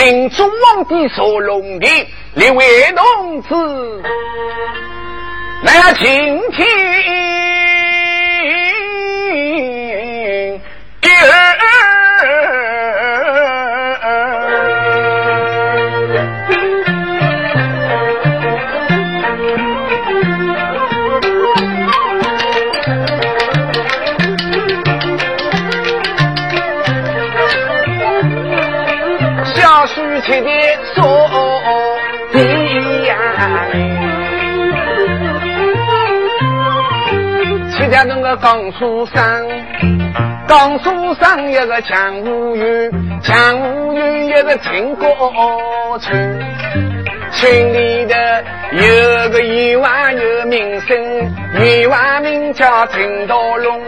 神宗皇帝所龙的列位同志，那今天。七家那个江苏省，江苏省一个江湖园，江湖园一个陈国村，村里的有个员外有名声，员外名叫陈道龙，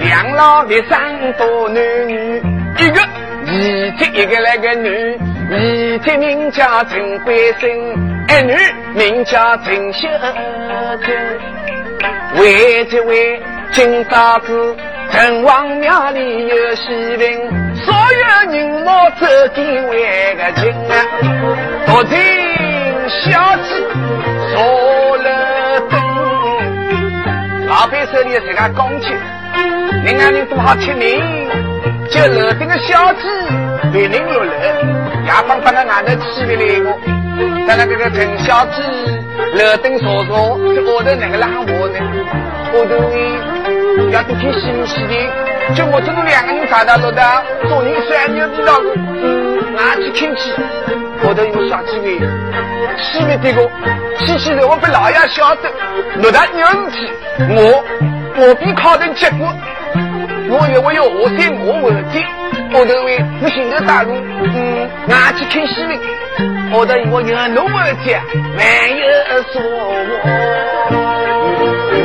两老的三多男女，一个二姐一个那个女。一姐名叫陈桂生，二女名叫陈秀珍。为这位金嫂子，城隍庙里有喜灵，所有人我走进为个亲啊。独听小鸡坐了灯，老板手里这个钢琴，人家人多好听名，就楼顶个小鸡被人落了。牙帮把那外头起来来个，在那个个陈小姐楼顶坐坐，这后头那个浪我呢？后头呢要多听西门西的，就我这种两个人找到了的，做人虽然牛逼了个，俺去听去。后头有啥机会？西门这个，西西的我被老爷晓得，六大有事体，我我比考的结果，我以为我有何心我问题。后头为不行的大路，嗯，俺去听西门。后头我有侬儿子，万有说我，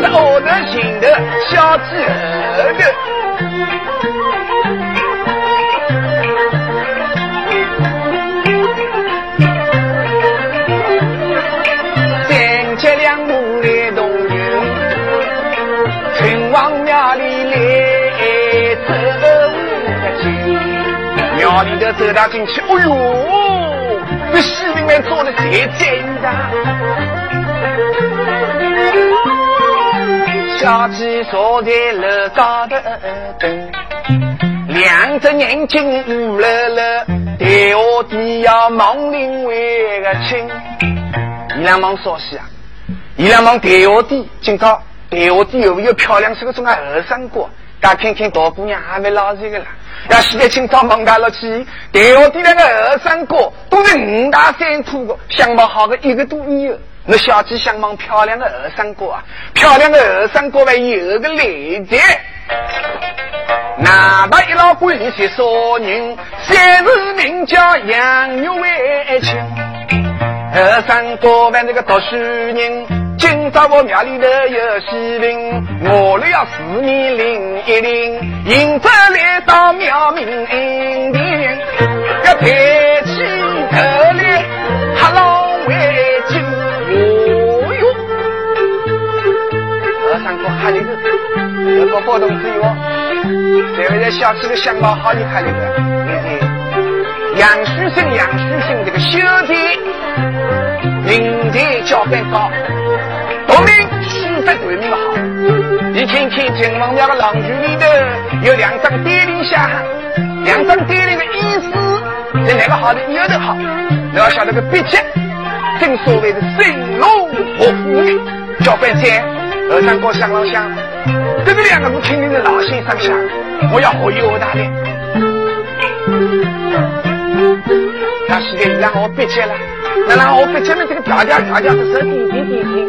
在后头寻的小鸡儿的，三七两母来动员，城隍庙里来走。庙里头走到进去，哎呦，这戏里面做的谁真的？小鸡坐在楼高头等，两只眼睛乌了了，台下底要忙另外个亲。伊俩忙啥戏啊？伊俩忙台下底，今朝台下底有没有漂亮是个种啊二三哥？大看看大姑娘还没老实个啦。要现在清早忙大了去，台下的那个二三哥都是五大三粗的，相貌好的一个都没有。那小姐相貌漂亮的二三哥啊，漂亮的二三哥还有个来的。哪怕一老鬼些少人，三日名叫杨玉为亲。二三哥还那个读书人。今朝我庙里头有喜灵，我俩要四面领一领，迎着来到庙门前，要抬起头来二三哥哈里头，这个活动之哟，这小气的相貌好你哈里头，杨书生杨书生这个兄弟，明天交班高。农民气氛对面好，你看看城隍庙的廊柱里头有两张点铃下，两张点铃的意思在哪个好的有的好，你要晓得个笔迹，正所谓的生龙活虎。叫半天，二三哥想了想，这个两个是肯定是老先生想，我要活有大的。他现在让我别急了，那让我别急了这个条条条件是说点点点点。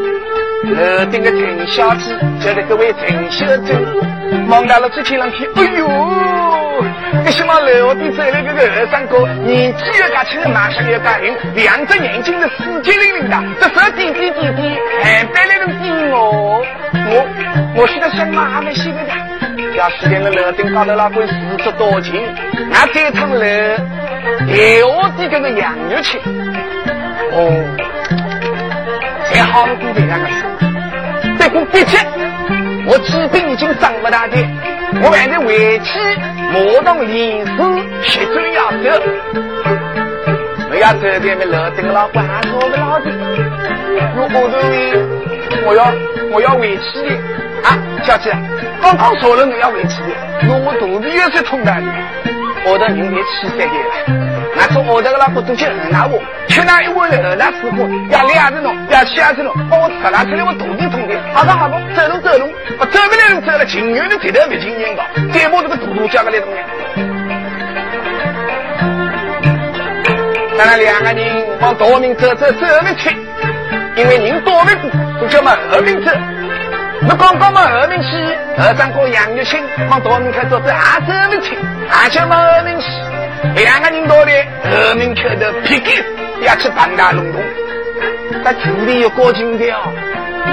楼顶个陈小姐叫的各位陈小姐，望到了这前两天，哎呦，这什么楼顶走来这个二三哥，年纪又大轻，马上又大龄，两只眼睛是死机灵灵的，这手点点点点，还摆来个点我我，我现在想嘛还没洗个的，要是点了楼顶高头那块四十多斤，那这趟楼又的这个羊肉钱，哦，还好的工作两个事，这个毕竟我基本已经长不大的，我还得回去磨动临时学专要走，我要走点的楼顶老板说个老的，我我都我要我要回去的。啊，小姐，刚刚说了你要回去，那我肚子也是痛的。我的明天七三个了，那从我这个老婆都去恩那我，去那一碗的那师傅要两只弄，要七只弄，帮我吃拿出来我肚子痛的。好吧好吧，走路走路，我走不了走了，情愿的走都没经验的，再把这个肚肚交给你弄了。咱俩两个人往道明走走走不去，因为人多的多，都叫么二明走。我刚刚嘛二明去，二长哥杨玉清往大门口走走，还走不清，还叫嘛二明去。两个人到的二明口头，皮给要去半大龙洞。在土里有高金条，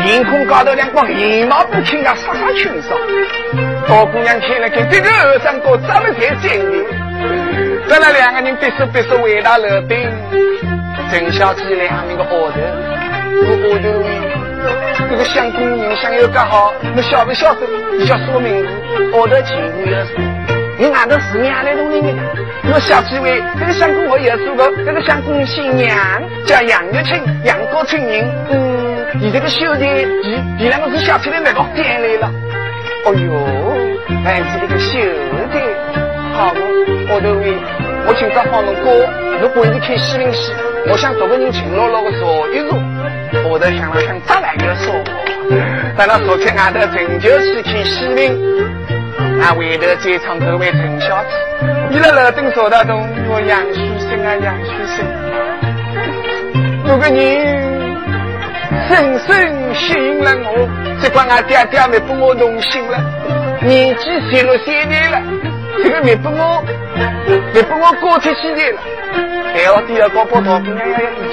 面孔高头两光眉毛不清呀，杀杀群杀。大姑娘看了看，这个二长哥长得太精明。咱俩两个人别说别说，回到楼顶，陈小姐两名个伙头，我伙头。这个相公人相又刚好，你晓不晓得？叫说名字，我的情侣要，你哪个是娘来弄你的？我小几位，这个相公我也说过，这个相公姓杨，叫杨玉清，杨国清人。嗯，你这个兄弟，你你两个是小起来那个店来了。哦哟，还是这个兄弟，好，我都为我今朝放侬歌，如果你看西林戏，我想找个人请乐乐的说一说。我都想了想，再来个说话。等到昨天俺的陈旧去看戏，俺回头再唱这位陈小姐。你在楼顶说得动，我杨书生啊杨书生，有个人深深吸引了我，只怪俺爹爹没把我弄醒了。年纪十六岁了，这个没把我没把我搞出去的了。还要第二个把大姑娘要要一千的。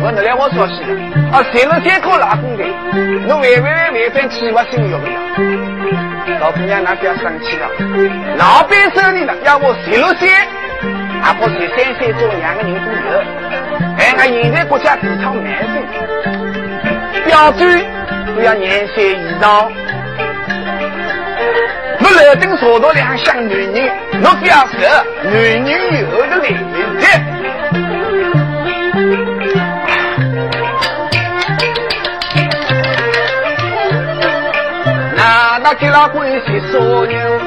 我你来我说起的，啊，谁了三颗老公的，你为为为犯计划性有没有？老姑娘那不要生气了，老板手里了，要我谁了。三，阿婆十三岁做两个人都有，哎，俺现在国家提倡男生，标准都要年岁以上。我楼顶坐到两箱女人，我表示女人有的来的。那给了关系所有，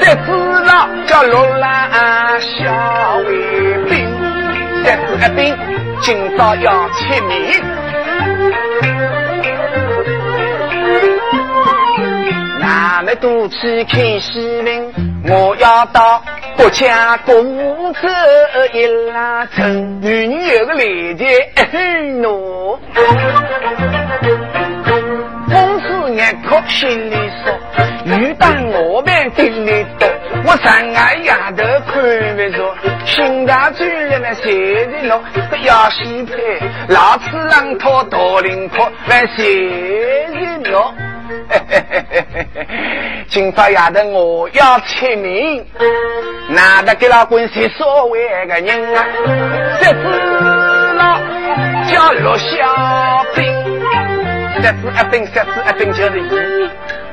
三子老叫罗兰小卫兵，三子一兵今朝要签名。那么多去看戏文，我要到国家公走一拉城，女人有个来节喏。心里说，遇到我们顶里多，我上俺丫头看不着，心大嘴了那谁的咯？这要西配，老次浪涛大林坡，那谁的咯？嘿嘿嘿嘿嘿嘿，今朝丫头我要签名，哪得给老官是所谓个人啊？这子老叫陆小兵。三次一兵，三次一兵就是一。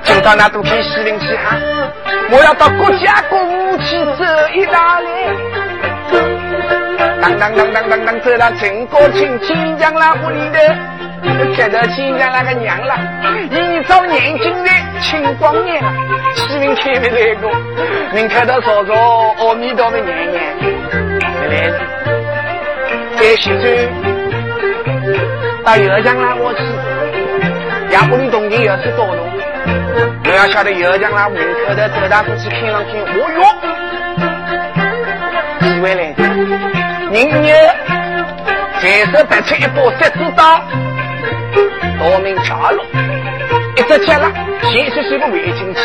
今朝那都看西林去哈，我要到国家公务去走一大来。当当当当当当，走到陈国清亲娘那屋里头，看到亲娘那个娘了，一照眼睛的青光眼了，西林看不来过，您看到嫂嫂阿弥陀佛娘娘，来了，该洗手，到油江那屋去。杨屋里冬天也是多路，我要晓得油江那门口的走大过去看上去，哦哟，几位来的？人家随手拔出一把十字刀，夺命插落，一只脚了，先是是个围进去。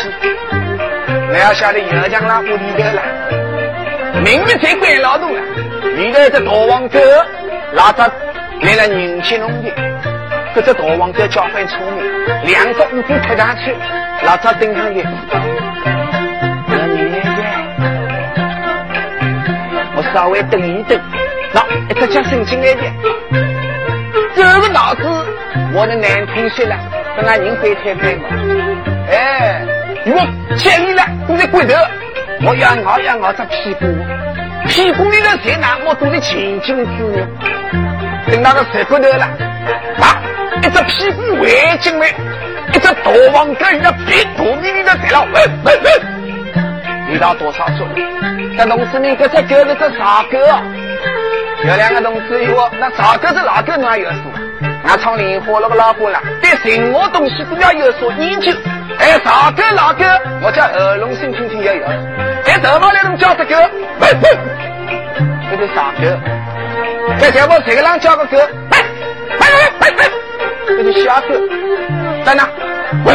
我要晓得油江那屋里头了，明明在关劳动了，里头一只大王狗，拉着来了人气弄的。这只大王哥交关聪明，两只武功踢上去，老早顶上去。我爷爷，我稍微等一等，那一只脚伸进来的，这个脑子我的难听些了，跟俺人背太背嘛。哎，如果见你了，都在骨头，我要咬要咬这屁股，屁股里头在哪，我都是清清楚楚。等那个石骨头了，啊！一只屁股围进来，一只大王哥一个鼻肚里里头在了，喂喂喂！你道多少岁？这农村里这只狗是只傻狗，有两个同志说，那傻狗是老狗哪有数？俺厂里活了个老虎了，对任何东西都要有所研究。哎，傻狗老狗，我叫耳聋心听听也有。哎，什么来能叫这狗？喂喂，这是傻狗。在节目这个人叫个狗，喂喂喂喂喂，这是小狗，在哪？喂，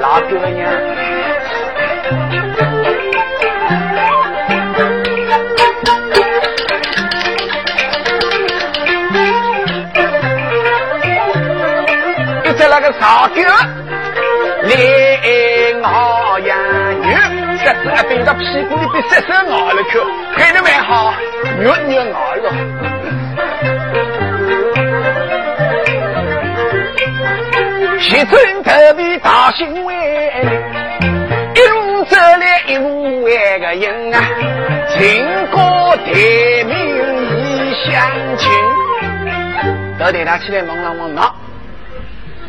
老狗娘，一只那个傻狗，连熬呀。这子啊，顶到屁股里边，伸手咬了口，开的蛮好，肉肉咬了。西村特别大新闻，一路走来一路那个人啊，情歌甜蜜意相亲。到台大起来问了问那，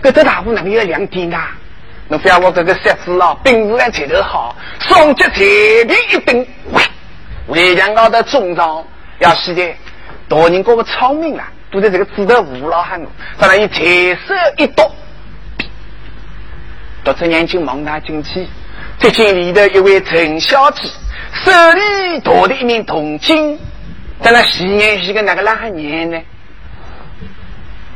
这个大户哪个有两点呐？侬不要我这个设置了，本事来前头好，双脚随便一蹬，围墙高头中招，要是的，大人哥个聪明啊，都在这个指头无老汉，再来一抬手一剁，夺着眼睛望他进去，只见里头一位陈小姐，手里夺的一面铜镜，在那洗眼洗个那个烂汉年呢？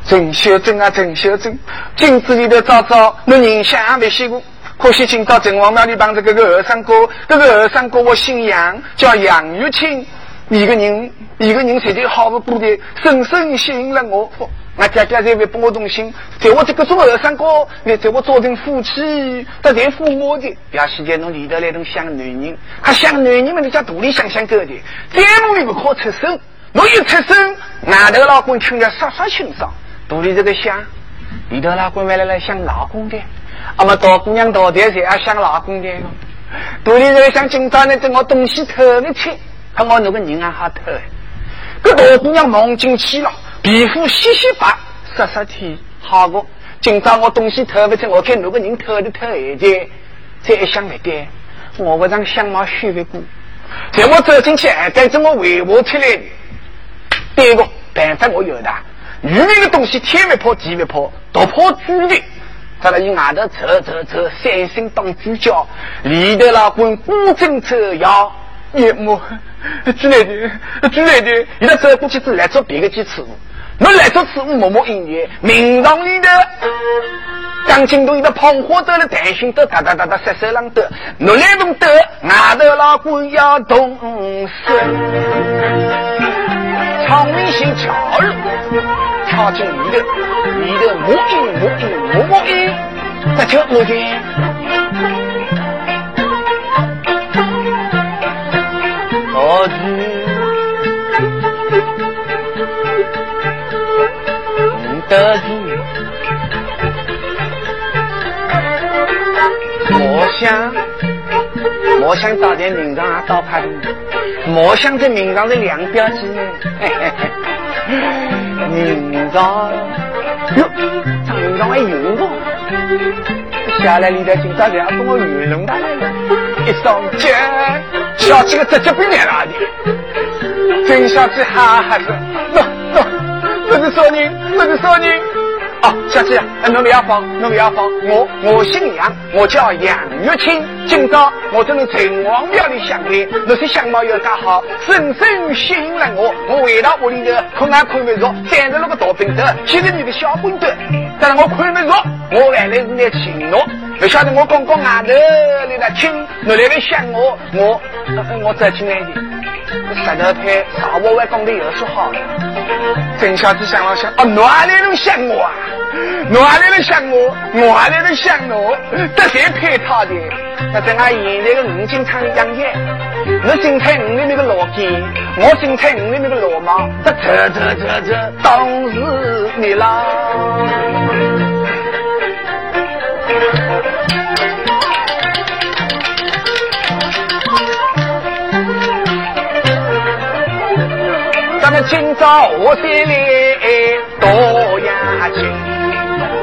陈秀珍啊，陈秀珍，镜子里头照照，那人像也没洗过。可惜今朝城隍庙里帮着这个二三哥，这个二三哥我姓杨，叫杨玉清。一个人，一个人实在好不过的，深深吸引了我。我家家在为帮我动心，在我这个做二三哥，你在我做成夫妻，他连父母的，要时间侬里头来种想男人，还想男人们你家肚里想想够的，再努力不可出手，我一出手，外头老公听着刷刷清爽。肚里这个想，里头老公原来来想老公的，阿么大姑娘大爹才要想老公的。肚里这个想今朝呢，等我东西偷了去，看我那个人还好偷。这大姑娘忙进去了，皮肤细细白，杀杀天，好过。今朝我东西偷不成，我看那个人偷的偷一点。再一想不对，我不让相貌虚不过。在我走进去，还跟着我围我出来的。第一个办法我有的。女人的东西，天不破地不破，都破主的。再来以外头走走走，三星当主角，里头老滚古筝走腰，一幕之类的，之类的，你那走过去之来做别的几次，我来做次默默音乐，明堂里头，钢琴都一个捧花灯的弹琴都哒哒哒哒瑟瑟啷的，我来弄的，外头老公要动身，唱一些桥儿。靠近你的，你的母音母音母母音，在跳舞的。得知，我想，我想早点名堂啊，到派的，我想这名堂的两标记呢。名章哟，唱名章还有不？下来里头今朝就要跟我娱乐他来，一上街，小姐个直接被来了的，真小姐哈哈是，不是说你，不是说你。哦，小姐，侬不要慌，侬不要慌，我我姓杨，我叫杨玉清。今朝我正城隍庙里相会，那些相貌又刚好，深深吸引了我。我回到屋里头，困也困不着，站着那个大饼头，牵着你的小棍头，但是我看不着，我原来是来请我，不晓得我刚刚外头来了听，侬来了想我，我我走进来的。石头派啥我外讲的又说好了了。郑小子想了想，哦，哪里能想我啊？哪里能想我？哪里能想我？这谁配他的？那在俺现在的五金厂里养眼，你新菜五的那个老鸡，我新菜五的那个老猫，这这这这这都是你啦。咱们今朝我山里多压惊，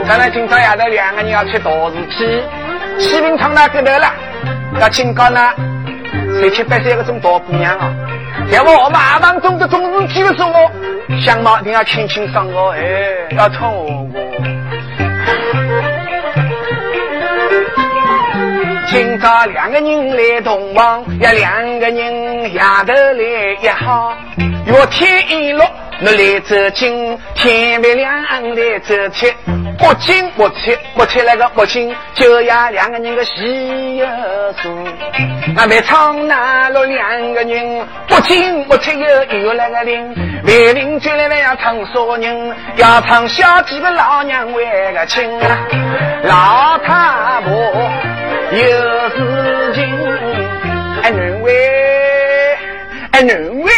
咱们今朝夜头两个人要去大市去，西平厂那个头了，要请教呢，十七八岁个种大姑娘啊，在我马忙中的种事去的时候，相貌一定要清清爽哦，哎，要穿我。今朝两个人来同房，要两个人丫头来也好。月天一落，我来走亲，天未亮来走亲。不亲不亲不亲那个不亲，就要两个人个喜又事。那没唱那了两个人，不亲不亲又有那个邻，为邻居来了要唱啥人？要唱小几个老娘为个亲，老太婆。有事情，哎，认为，哎，认为，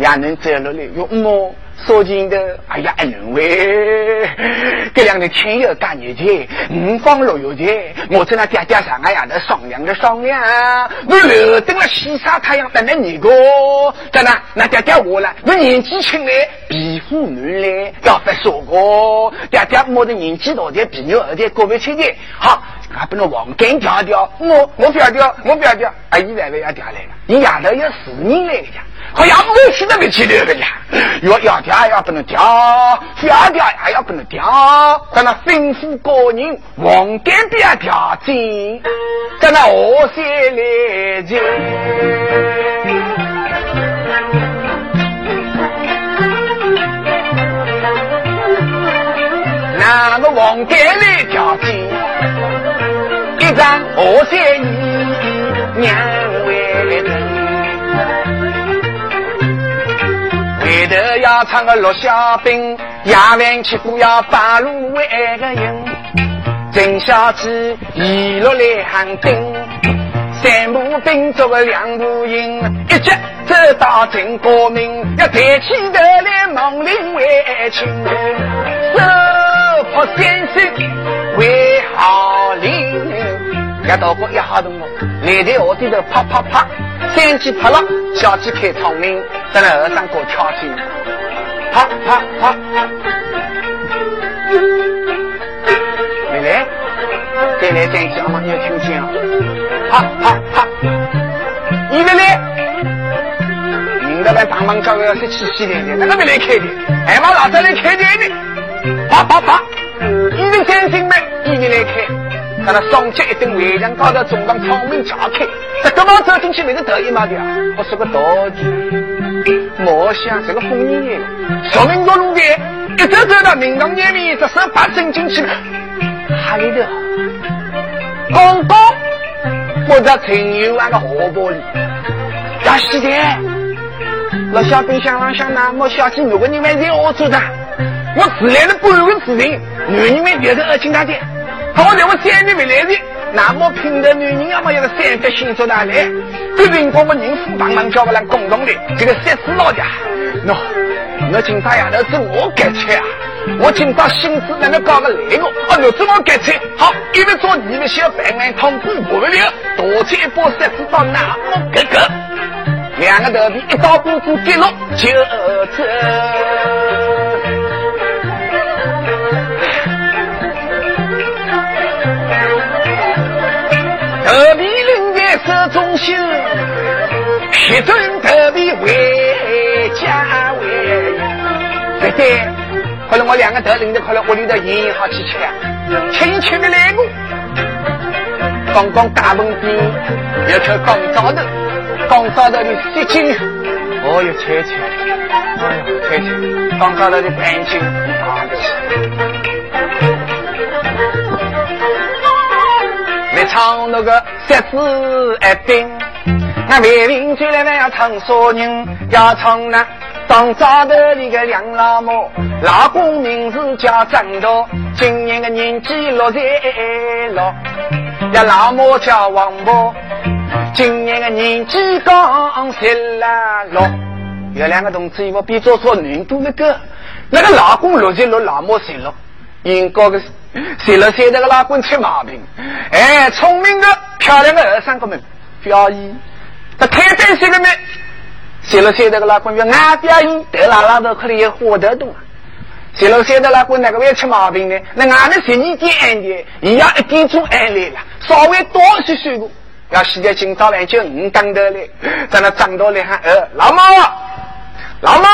也能走路来用么？说真的，哎呀，认为，这两天天有干日节，五方六月节，我在那爹爹上哎呀，那商量着商量，我留等了西沙太阳等了你个，在那那爹爹我了，我年纪轻嘞，皮肤嫩嘞，要不说过，爹爹我的年纪大点，皮肉二点，各位亲戚，好。还不能往根调调，我我不要调，我不要调，阿姨奶奶要调来了，你丫头要死人来个呀，好像母亲都没去了个呀，要要调也要不能调，不要调也要不能调，在那吩咐个人往根不要调紧，在那河山来接，那个往根来调紧。让何仙姨娘头要唱个落小兵，夜晚吃不要八路为个人。郑小姐一路来喊丁，三步兵做个两步营，一直走到郑国明，要抬起头来猛林为亲，手扶先生为好邻。一道过一下动哦，来在河底头啪啪啪，三鸡拍了，小鸡开窗明，在那河上过跳进，啪啪啪，来来，再来再讲嘛你要听清啊，啪啪啪，你来来，你那边帮忙叫个要是去洗脸的，那个没来开的，还往老早来开的呢，啪啪啪，你的先生们，一定来开。看那双脚一蹬，围墙高头中央窗门敲开，这个毛走进去？没得得意嘛的啊！我说个道具，莫想这个红衣人，说明我路的，一走走到明堂前面，这手把伸进去，哈里头，刚刚我在陈友安个荷包里，要洗的，那小冰箱上想那么小气，如果你们在我做的，我自然的半个事情，女人们别是二亲大姐。好在我三年没来的，那么拼的女人要么有个三百星座哪来？这人光我人夫帮忙叫我来共同的，这个三四老家，喏，我今朝丫头是我该吃啊！我今朝心思那么搞个来个，哦，那是我该吃。好，因为做你们小白碗汤补不了，多吃一包三子到那么哥哥，两个头皮一刀肚子跌落就走。中绣，一尊隔壁为家为。对对，可能我两个头领的，可能屋里头也好去吃，亲戚的来过。刚刚大门边有条钢灶头，钢灶头的细菌，哦哟，切切，哎呦，切切，钢灶头的环境啊，唱那个三字一定，那为民就来要唱啥人？要唱那当早头里个梁老母，老公名字叫张道，今年的年纪六十六。呀，老母叫王婆，今年的年纪刚十六。有两个同志，我比做做女多那个，那个老公六十六，老母十六，应该个十六岁那个老公吃毛病。哎，聪明的漂亮的二三个们表演，他太担心了没？十六岁那个老公要爱表演，得拉拉都可能也活得动。十六岁的老公那个会吃毛病呢？那俺们十二点安的，一样一点钟安来了，稍微多些水果。要洗在今早晚就五当头嘞，在那长到来喊呃，老妈，老妈，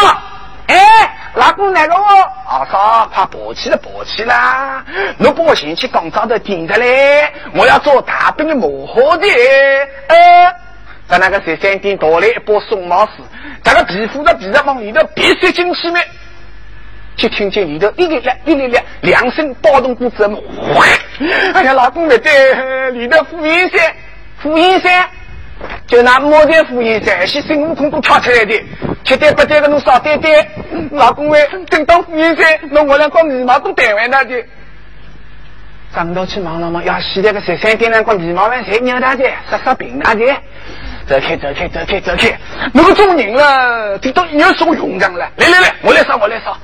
哎，老公那个？哦阿嫂快抱起了，抱起了，侬把我先去广场头顶着嘞，我要做大饼的磨好的，呃，在那个十三点倒来一包松毛丝，这个皮肤的皮子往里头别塞进去没？就听见里头一粒粒一粒粒两声暴动鼓之后，哎呀，老公没对，里头呼一声。呼一声，就拿莫在呼一声，是孙悟空都跳出来的，七对八对的侬少对对，老公喂，正当呼一声，那我两个眉毛都带完了的。张到去忙了忙，要洗那个十三点两个眉毛完谁扭大的，杀杀病大的，走开走开走开走开，那个做人了，听到要说勇敢了，来来来，我来烧我来烧，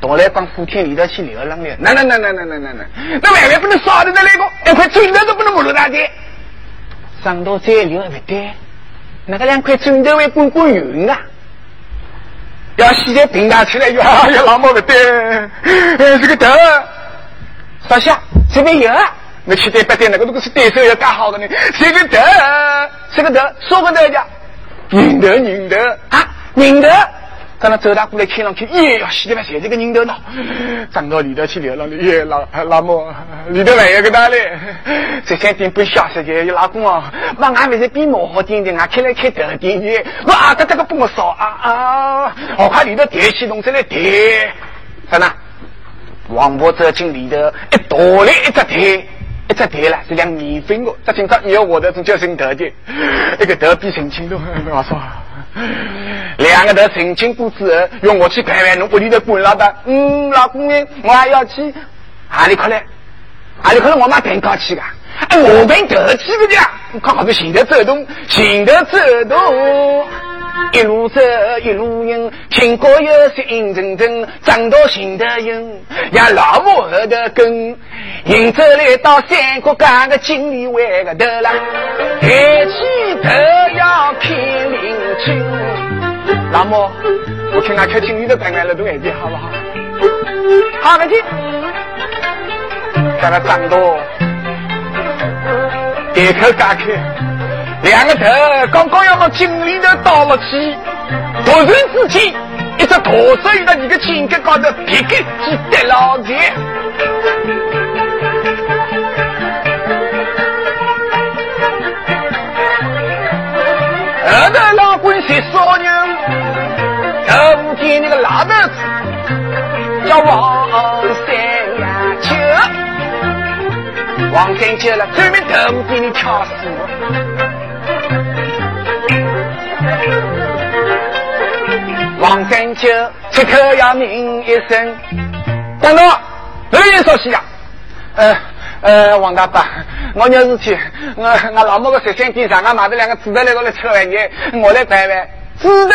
到来帮福田里头去流浪了，那那那那那那那那，那万万不能烧的那那个，一块砖头都不能没落大的。上到再流不对，那个两块枕头会滚滚圆啊！要洗在平大起来，呀呀，老毛不对，这个头烧下这边有，那七对八对，那个如果是对手要干好的呢？这个头，这个头，说个头家，拧头拧头啊，拧头。在那周大过来看上去，耶呀，洗的嘛，谁这个人头呢？长到里头去流浪的，耶老老母里头还有个哪嘞？这三点半消息的，老公啊，那俺不是比磨好点的，俺开来开头点的，我啊这这个帮我烧啊啊！我快里头电气弄出来电，啥呢？王婆走进里头，一倒来一只台。一只台了，是两米分的，这今朝你要我的种叫神头的，一个头比神清多，我说。两个头成亲过之后，用我去陪陪侬屋里头管老大。嗯，老公呢，我还要去。哪里去嘞？哪里去嘞？我妈蛋糕去的。哎，我们头去的呀。看好多行头走动，行头走动。一路走一路迎，听歌有些阴沉沉，长到心的硬，呀老母后的根，迎走来到三国干个经理歪个头啦，抬起头要看林清。老母，我听他看经理的单元了，都眼睛好不好？好个听，在那长到，一口打开。两个头刚刚要往井里头倒了去，突然之间，一只大手鱼在你的井盖高头劈开几跌老钱。后头老官是少人，头见那个老头子叫王三呀秋，王三秋了，专门头给你挑死。王三秋，此刻要命一声。大哥，不要说戏呀。呃呃，王大伯，我有事体，我我老母个十三点上，我买的两个纸袋来过来吃饭去，我来陪陪。纸袋，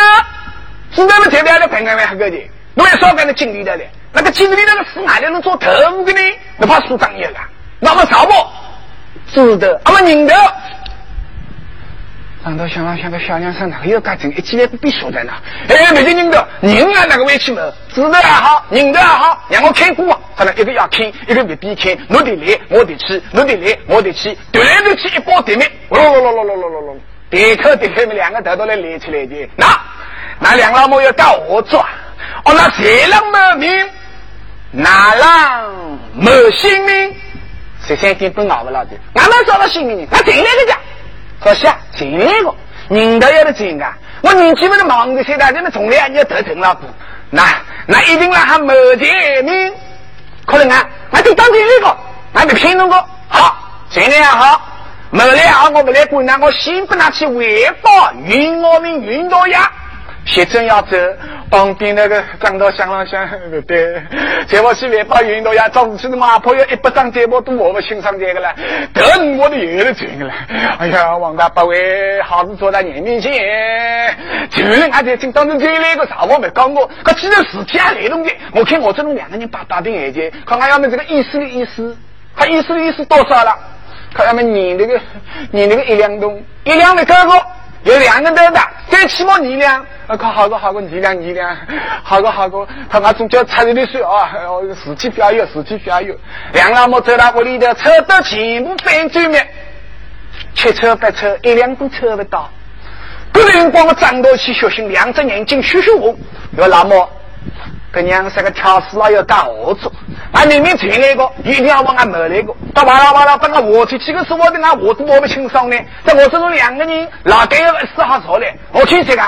纸袋么？这边来陪们还个的，我也少跟那经理的嘞。那个经理那个死哪里能做头的呢？那怕死当一了，那么少么？纸袋，那么人头。俺到乡了像，个小娘生哪个又干成一几万币晓得呢？哎，没得人的，人啊哪个委屈么？知头也好，人头也好，让我看过嘛。反正一个要看，一个未必看，我得来，我得去，我得来，我得去，对来对去一包对面，咯咯咯咯咯咯咯咯，对口对口，们两个头都来连起来的。那那两老母要干何做？哦，那谁人没命？哪人没性命？谁先顶不熬不了的？俺们找到性命，俺顶来的讲。说下进来个，人都要得进啊！我年纪不是忙的，现在人们从来你要头疼了不？那那一定让他没见面，可能啊，那就当第一个，那就骗侬个好，进来也好，没来啊，我不来管那，我先不拿去汇报云我们云导呀。现正要走，旁边那个张道想了想，对，在我去外报运动呀，早上去的马跑要一百张电报都我们欣赏这个了，等我的有了钱了。哎呀，王大伯位好事做在人面前，就人还在听当中这来个啥我没讲过，可既然事体还来动的，我看我这种两个人巴巴的眼睛，看看要么这个意思的意思，他意思的意思多少了？看要么你那个你那个一两栋，一两的哥哥。有两个多的，最起码你俩，啊，靠，好个好个你俩你俩，好个好个，他俺总叫差点水啊，事体不要有，事体不要有。两老母走到屋里头，车都全部翻转面，七车八车，一辆都车不到。个人光我张到去小心，两只眼睛羞羞红。要老母。个娘三个挑事了要干合作，俺明明进来个，一定要往俺门来个。他哇啦哇啦，把俺我出去个是我的，那我都摸不清爽呢。在我这种两个人，老该要四号错嘞。我去这个，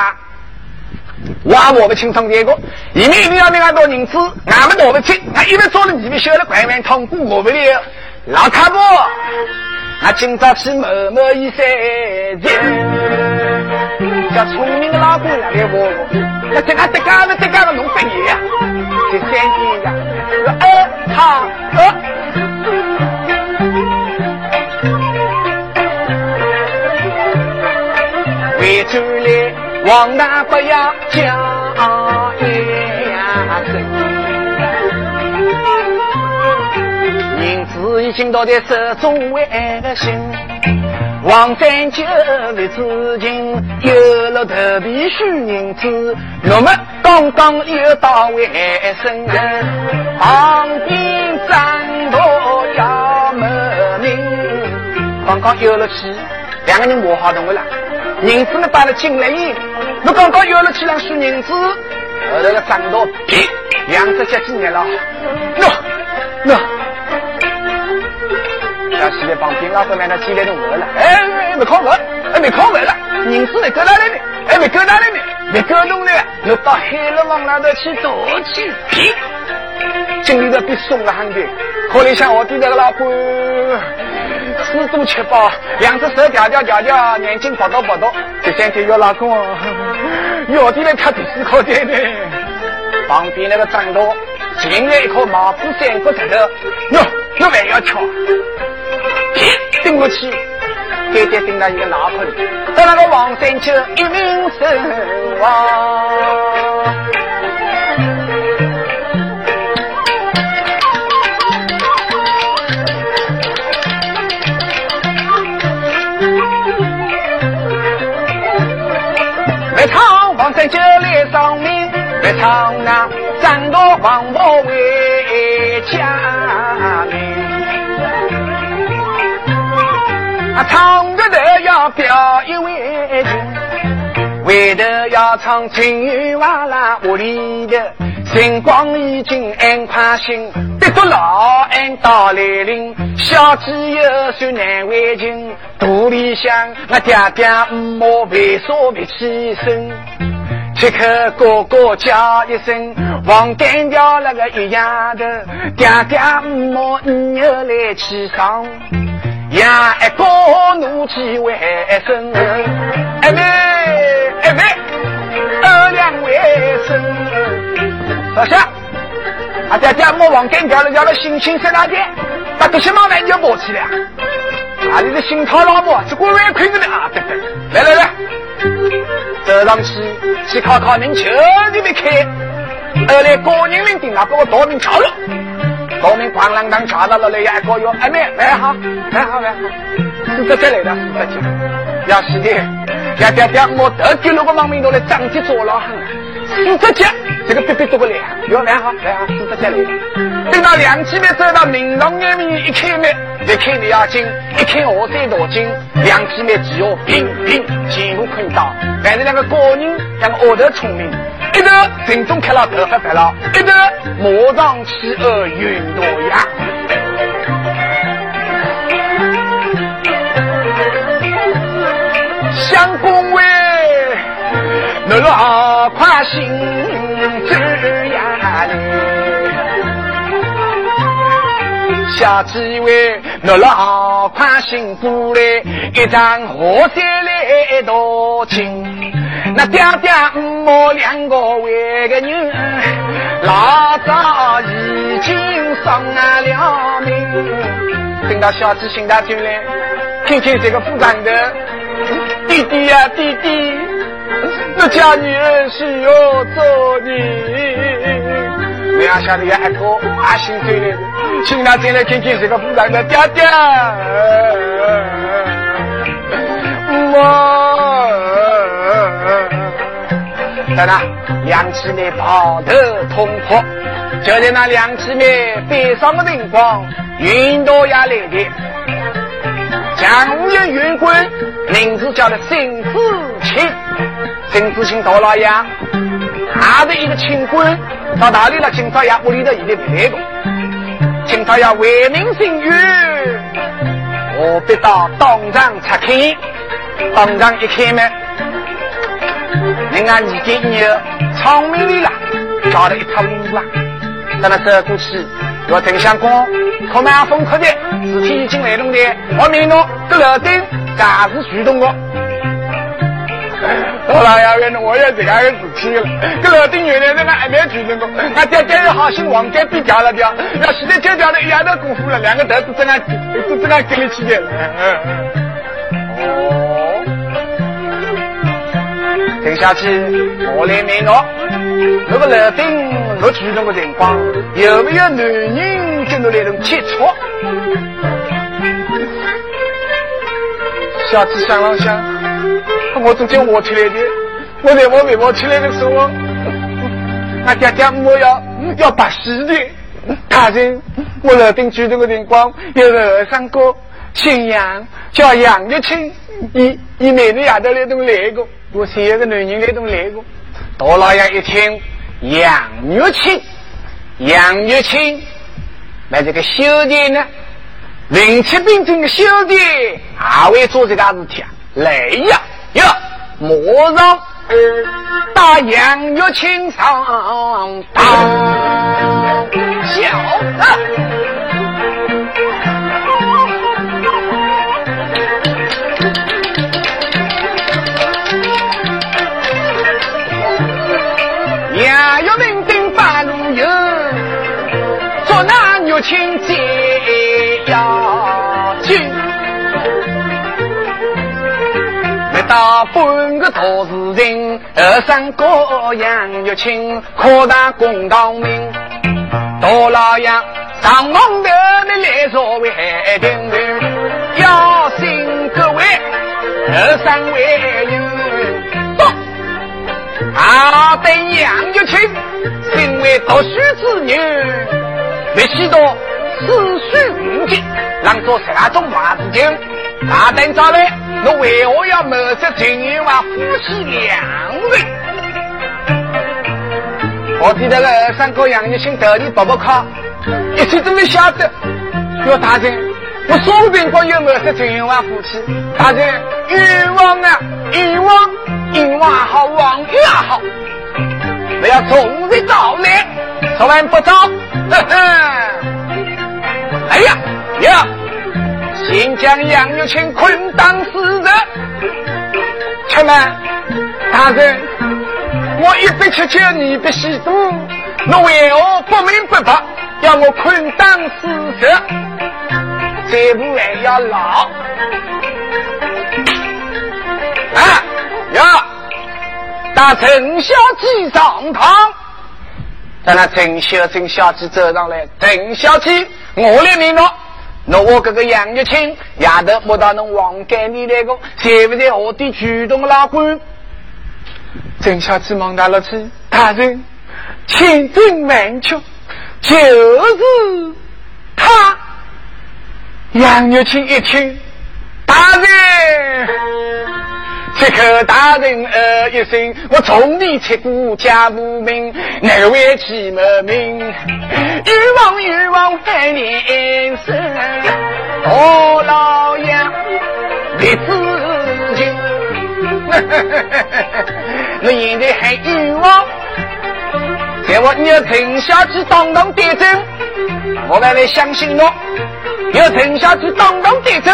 我还摸不清爽这个。你们一定要那俺多银子，俺们摸不清。俺一边做了你们晓得外面通过我不了。老太婆，俺今早去摸摸一三叫聪明的老公来摸。那这个这个这个弄半夜呀，这三天呀，二他二，为主来王大伯呀家呀生，银子已经到在手中为爱个心。王三九为知情，有了头皮须银子，那么刚刚又到外省，旁边张罗要门名，刚刚有了气，两个人磨好动了，银子呢摆了进来印，那刚刚有了气两数银子，后头个张罗，屁，两只脚几年了，喏喏。要洗在旁边，老板买他几来都饿了，哎，没烤完，哎，没烤完了，银子没够哪里呢？哎，没够哪里呢？没够弄呢，又到海了往那头去躲去，屁！经理的被送了很远，可怜像我的那个老婆，四肚七饱，两只手调调调调，眼睛跑到跑到，这三天要老公，要的来看第四颗点的，旁边那个张多，进来一颗毛子三个石头，哟，我还要吃。顶过去，给爹顶到一个脑壳里，在那个王三秋一命身亡。来唱王三秋来丧命，来唱那战斗王宝为唱个头要表一位情，回头要唱情雨哇啦屋里的，星光已经安快心，得到老安到来临，小鸡有算难为情，肚里想我爹爹母为啥不起身？此刻哥哥叫一声，忘干掉那个一丫头，爹爹母你又来起床。呀一个怒气为生，哎妹哎妹，二两为生。老乡，阿爹爹我往干掉了，要了心情在哪点？把这些麻烦就抱起来。啊，你的心操老母，这个外亏的啊！对对，来来来，走上去去考考门球，你没开。二来高人领顶啊，给我夺命桥了。农民哐啷当查到了来呀，一个月，哎妹，来好，来好，来好，四十节来的，四十节，要是的，要爹爹，我得第六个亡命都来张起坐牢很，四十节，这个别别多个来，要来好，来好，四十节来的。等到两姐妹走到明堂外面一开门，一开你要紧，一开我再多紧，两姐妹只要平平全部看到，反正两个高人，两个额头聪明。一头群众看了头发白了，一头马上起而云朵呀。相公喂，你老快心知呀嘞。下几位，我老宽心过来，一张河山来道亲。那爹爹母两个为个女，老早已经丧了命。等到小子醒大进来，听听这个副长的弟弟呀，弟弟，我家女儿需要做你。没想到一个阿心醉来的，请他进来听听这个副长的爹爹，妈。在那两姊妹抱头痛哭，就在那两姊妹悲伤的辰光，云朵也来的。江湖的云官，名字叫做沈子清。沈子清大老爷，他的一个清官，到哪里了？清朝爷屋里头已经来过。今朝要为民声誉，我必到当场查看。当场一看呢。人家你给你聪明的啦，搞了一套路啊！在那走过去，我正想讲，可满风可的，事体已经来弄的，我命侬这楼顶暂时驱动我。老老爷爷，我也这样的事体了，这楼顶原来在那还没驱动我，俺爹爹好心往改比掉了掉，要现在就掉了一丫头功夫了，两个头子这样，都这样给了起来了。哦。等下去，我来问侬，那个楼顶我举动的情况，有没有男人跟侬来种接触？下次想了想，我昨天我起来的，我在我被挖起来的时候，俺爹爹我要要把戏的，大人，我楼顶举动的情况，有个二三哥姓杨，叫杨玉清，一一每日丫头来都来过。我是一个男人，来都来过。大老爷一听杨玉清，杨玉清，那这个兄弟呢？零七兵中的兄弟还会做这个事体啊？来呀哟，马上打杨玉清上当小子半个大时辰，二三哥杨玉清扩大公道名，大老爷上门头你来作为海丁要请各位二三位有，走，啊，对杨玉清身为读书之女。没许多四书五经，让做三种话子经。大等早来，我为何要谋杀陈员外夫妻两人？我听那个三哥杨玉清头里不不靠，一切都没晓得。哟，大人，我说不定光有谋杀陈员外夫妻。大人，冤枉啊，冤枉，冤枉好，枉也好，我要从实招来，从来不招。呵呵，来呀呀！先将杨玉清捆当死人。且慢，大人，我一边吃酒，你别吸毒，你为何不明不白要我捆当死人？这步还要牢。啊呀！大陈小姐上堂。在那陈小陈小姐走上来，陈小姐，我来问侬，那我这个杨玉清丫头摸到侬王干你那个，是不在何地举动拉官？陈小姐忙大了去，大人，千真万确，就是他。杨玉清一听，大人。此刻大人呃一声，我从你切过家无名，难为其没名。欲望欲望百年生，大老爷别自信。我现在还欲望，在我你要停下去当当点阵，我还来相信侬。要沉下去当当得走，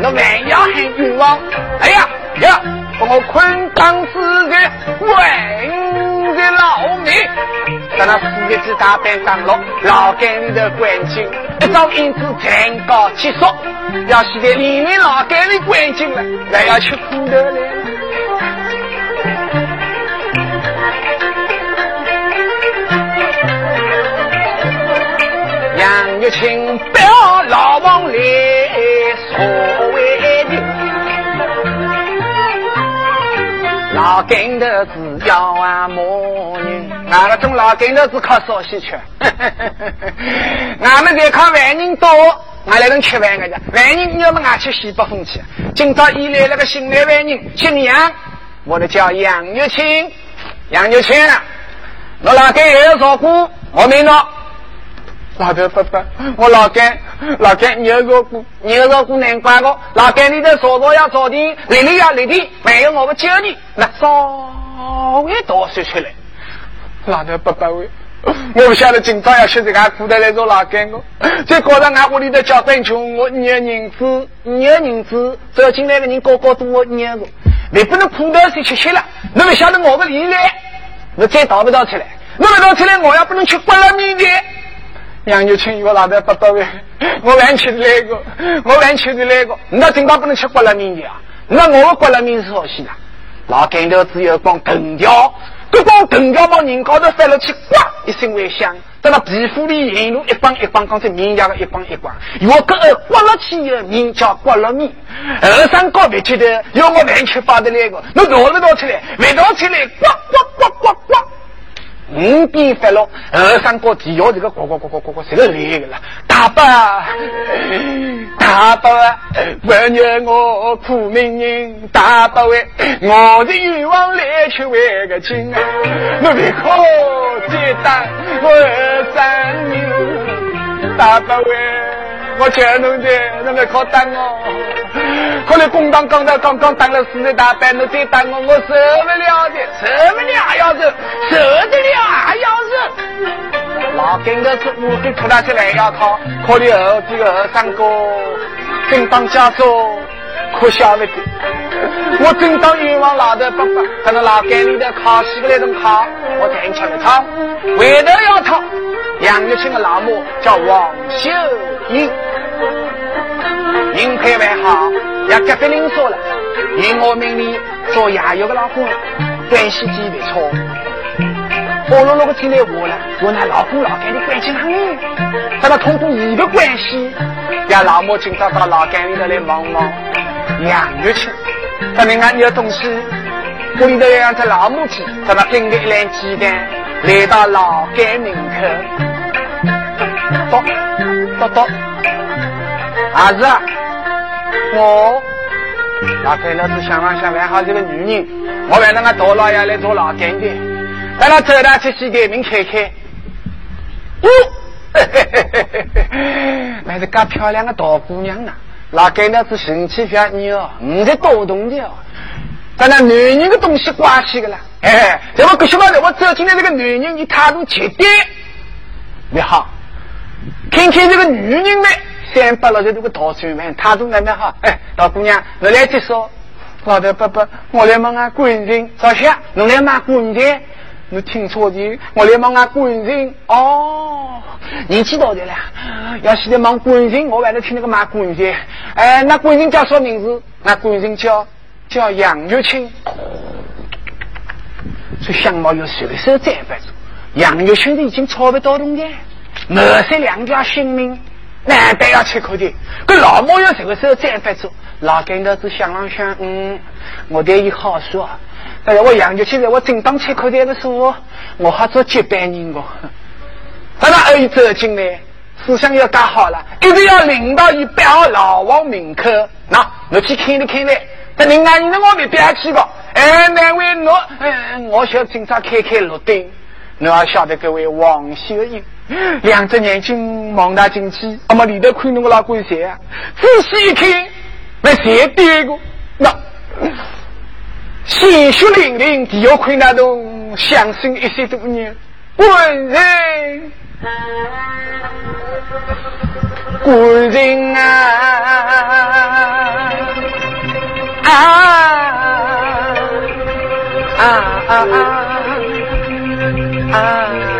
那万要很冤枉。哎呀呀，把我捆绑死个文的老命，在那四个字大板上落，老干的关进，一朝因此天高气爽，要是在里面老干里关进了，还要吃苦头了。杨玉清表老王来，说老跟头子要啊魔女，俺们种老跟头子靠烧西吃？俺们在靠万人多，俺来能吃饭个家，万人要么俺吃西北风去。今朝一来了个新来万人，姓杨，我的叫杨玉清，杨玉清，我老跟有照顾，我明了。老头伯伯，我老干老干，你要照顾，你要照顾难怪我。老干你的烧烧要烧的，立立要立的，没有我们教你，那稍微多说出来。老头伯伯喂，我不晓得今朝要吃这个苦的来做老干我。再搞到俺屋里的家饭穷，我你要银子，你要银子，走进来的人个个都我你个，你不能苦到谁吃吃了，你不晓得我的理来，我再倒不倒出来，我不倒出来，我要不能吃刮了面的。杨玉清，我老得不到位，我完吃的那个，我完吃的那个，那今朝不能吃刮了面的啊？那我刮了面是好些的，老干头只有光藤条，这光藤条往人高头翻了去，呱一声为响，在那皮肤里沿路一帮一帮，刚才面家的一帮一帮，如果割刮了去的面叫刮了面，二三高别去的，要我完吃发的那个，那倒了倒出来，没倒出来，呱呱呱呱呱。五边发落，二三个地下这个呱呱呱呱呱呱，谁都来个了。大伯，大伯，不让我苦命人，大伯喂，我的愿望来去为个亲啊，我别可接待我二三女，大伯喂。我劝侬的，侬别靠等我。可能工党刚才刚刚当了四十大板，侬再等我，我受不了的，受不了还要受，受得了还要受。老跟的是五岁出来起来要考，考虑后几个二三哥，正当家中可笑了的。我正当愿望老的爸爸，可能老干里的考试的那种考，我带你吃一套，回头要套。杨玉清的老母叫王秀英，英配还好，也隔壁邻说了，因我命里做衙役的老公，关系极别错。我落落个听来我了，我那老公老干的关系很远，咱们通过一个关系，让老母今朝到老干里头来望望杨玉清。咱们俺有东西，我里头要在老母鸡，咱们跟着一辆鸡蛋来到老街门口。到到到，儿子，我老太老子想了想办好这个女人，我让那个大老爷来做老干的，让他走到去洗点名开开。哦，那是个漂亮的大姑娘啊！老干老子神气非常牛，你在多动的哦。咱那男人的东西挂起的了，哎，怎么可惜嘛？我走进来这个男人，你态度绝对你好。看看这个女人呢，三八六十这个大嘴们，态度那么好。哎，大姑娘，我来接说，老头伯伯，我来问俺官人，早下，侬来买官人，你听错的，我来问俺官人。哦，你知道的了，要是来问官人，我还得听那个买官人。哎，那官人叫什么名字？那官人叫叫杨玉清。这相貌又瘦瘦再白着，杨玉清已经差不多动的。谋杀两条性命，难得要吃苦的。跟老母要这个时候再发作，老跟头子想了想，嗯，我对伊好说。哎呀我杨就现在我正当吃苦的的时候，我还做接班人哦。他那二姨走进来，思想要搞好了，一定要领导一表老王门口。那，我去看了看来，这另外人我没别去过。哎，那位我，嗯，我想今朝开开路灯。你要晓得，各位王秀英。两只眼睛望大进去，那么里头看那个老鬼谁啊？仔细一看，那谁爹个？那鲜血淋淋，第二看那种相信一些多年，滚人。古人啊啊啊啊啊！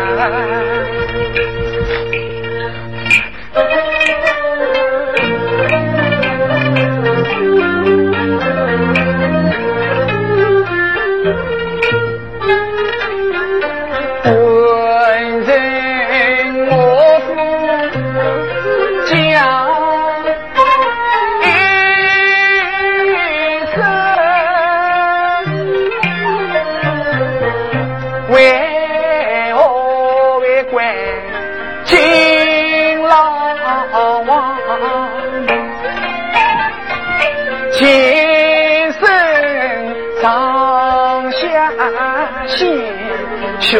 小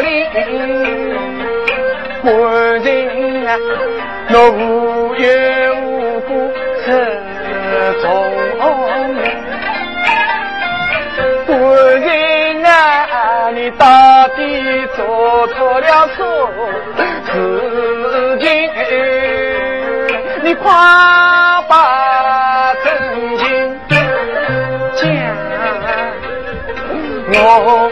林，官人啊，我无缘无故失踪。官人啊，你到底做错了什么事情？你快把我。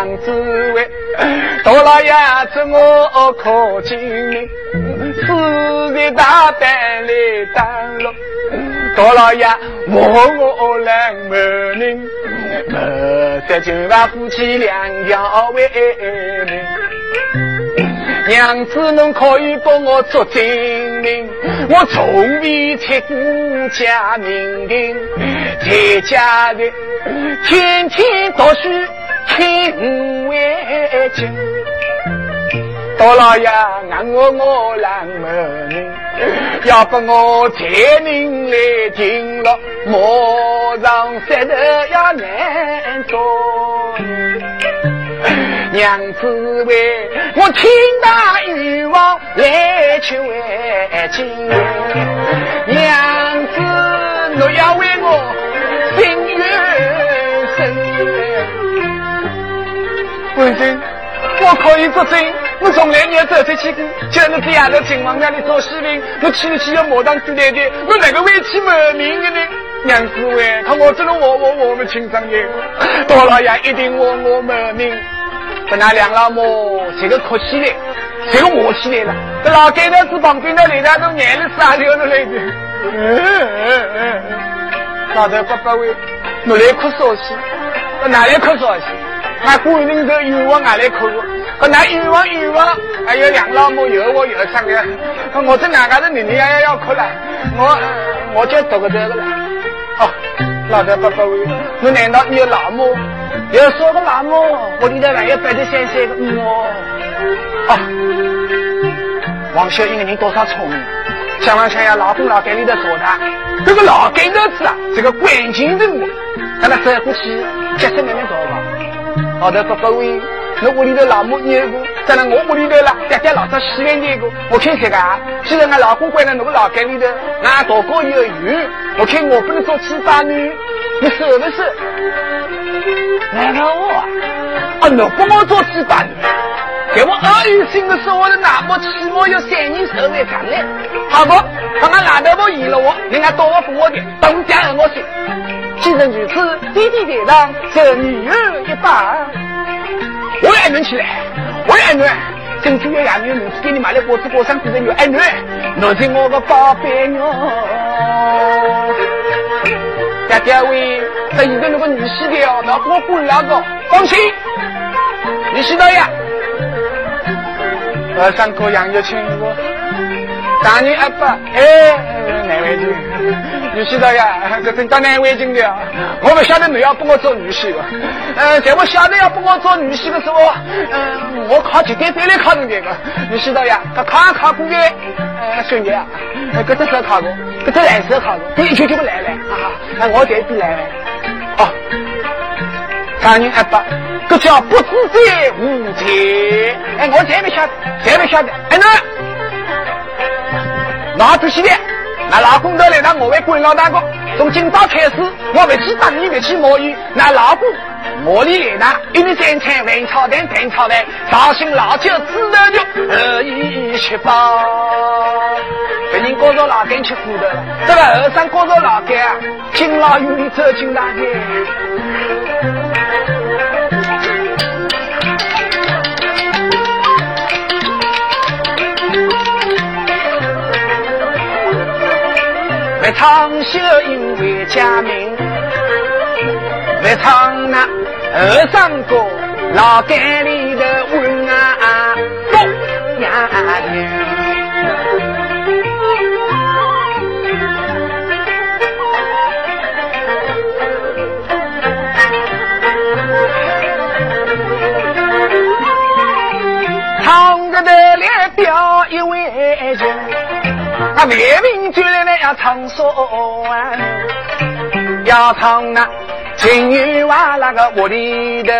娘子为大老爷子我可敬你，死在大胆来当了。大老爷我我来门人，我这就把夫妻两条为民。娘子侬可以帮我做证明，我从未出过家门庭，在家里天天读书听为经。大老爷让我我来门人，要不我才名来听了，马上山头要难做。娘子为我听大欲望来求爱情，娘子若要为我深，文君，我可以作证，我从来没有走出去过。就你这样的情况下，你做士兵，我去了去要磨当子来的，我哪个会去门命的呢？娘子喂，看我这个我我我们亲上的，大老爷一定我我门命。不那两老母这个客气的，这个磨起来了。这老盖头子旁边的雷达都眼泪洒流了来的。嗯嗯嗯。老头爸爸喂，我来哭啥戏？我哪来哭啥戏？那官人这冤枉俺来哭。我那冤枉冤枉，还有两老母有我有伤的。我这哪个是年年要要哭了？我我就读个这个了。哦，老头爸爸喂，我难道你有老母？有说个老母，我里头还要摆着三三个哦。啊，王小英的人多少聪明，想来想呀，老公老盖里头说的，这个老盖头子啊，这个关键人物，让他走过去，接受慢慢做吧。好的，不不为，那屋里头老母有个，在那我屋里头了，爹爹老早洗完那个，我看谁个？既然俺老公关在那个老家里头，俺大哥也有缘，我看我不能做七八女，你是不是？难道我啊？啊，你帮我做几把呢？给我二月新的时候的那么起码有三年寿命长呢。好不？把俺老头婆移了我，人家多我给我的，东家和我说。既然如此，弟弟在上，这女儿一把，我也能起来，我也能。争取要养女，明天给你买了果子果上，变成有爱女，落进我个宝贝娘。爹爹喂，这一个那个女婿的哦，那我滚那个，放心，女婿导呀，呃，上课杨玉清我，大女阿爸，哎，难为情，你知道呀？这真当难为情的。我不晓得你要帮我做女婿了。嗯，在我晓得要帮我做女婿的时候，嗯，我考绝对再来考虑这个。你知道呀？他考考过的，呃，孙女啊，这只是考过，这只来是考过，的确就不来了啊。那我这边来了。哦，大女阿爸，这叫不知者无罪。哎，我才没晓得，才没晓得。哎，那。那仔细点，那老公都来到我为官老大哥。从今朝开始，我不去打鱼，不去摸鱼。那老公我里来呐，一日三餐饭炒蛋，蛋炒饭，绍兴老酒猪肉肉，二一吃饱。别人过着老干吃苦头了，这个和尚过着老干啊，敬老院里走进大街。唱秀因为家名，来唱那二三歌，老街里的问啊，东呀牛。唱着的来表一位情。那明明就来了要唱说啊，要唱那金玉娃那个屋里的，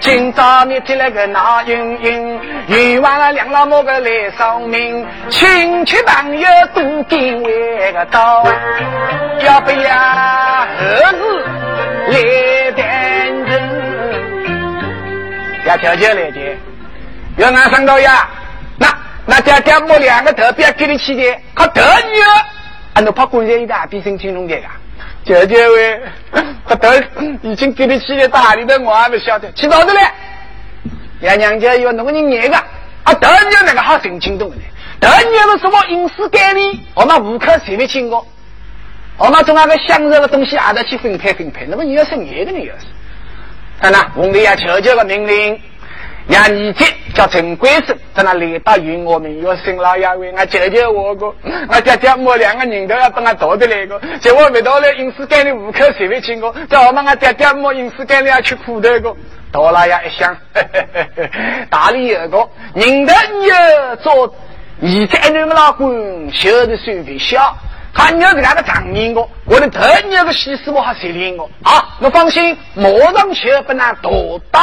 今朝你提了个闹云云，玉娃那两老母个来送命，亲戚朋友都给为个到，要不要何事来谈成？要条件来的，要俺上到呀。那爹爹母两个特别给你起的，靠得女，啊，你怕官人一大比申请弄的呀？姐姐喂，他得已经给你起的大里的，我还不晓得，去哪的嘞？爷娘家有那个人眼个，啊，得女那个好申请动的，得女是什么隐私概念？我们无可随便经过，我们从那个享受的东西还得去分配分配，那么你要是你的你要是，看呐，皇帝要求求个命令。让儿子叫陈贵生在那里打云我们要生老爷为我姐姐我个，我姐姐我两个人都要帮我夺的来个，结果没到了隐私间里户口随便请我，叫我们我姐姐我隐私间里要吃苦头个，到了呀一想，大理有个。人的女儿做你在你们老公，小的水平小，他娘是那个长命个，我的头娘个西施我还谁领我啊？我放心，马上去把那夺到。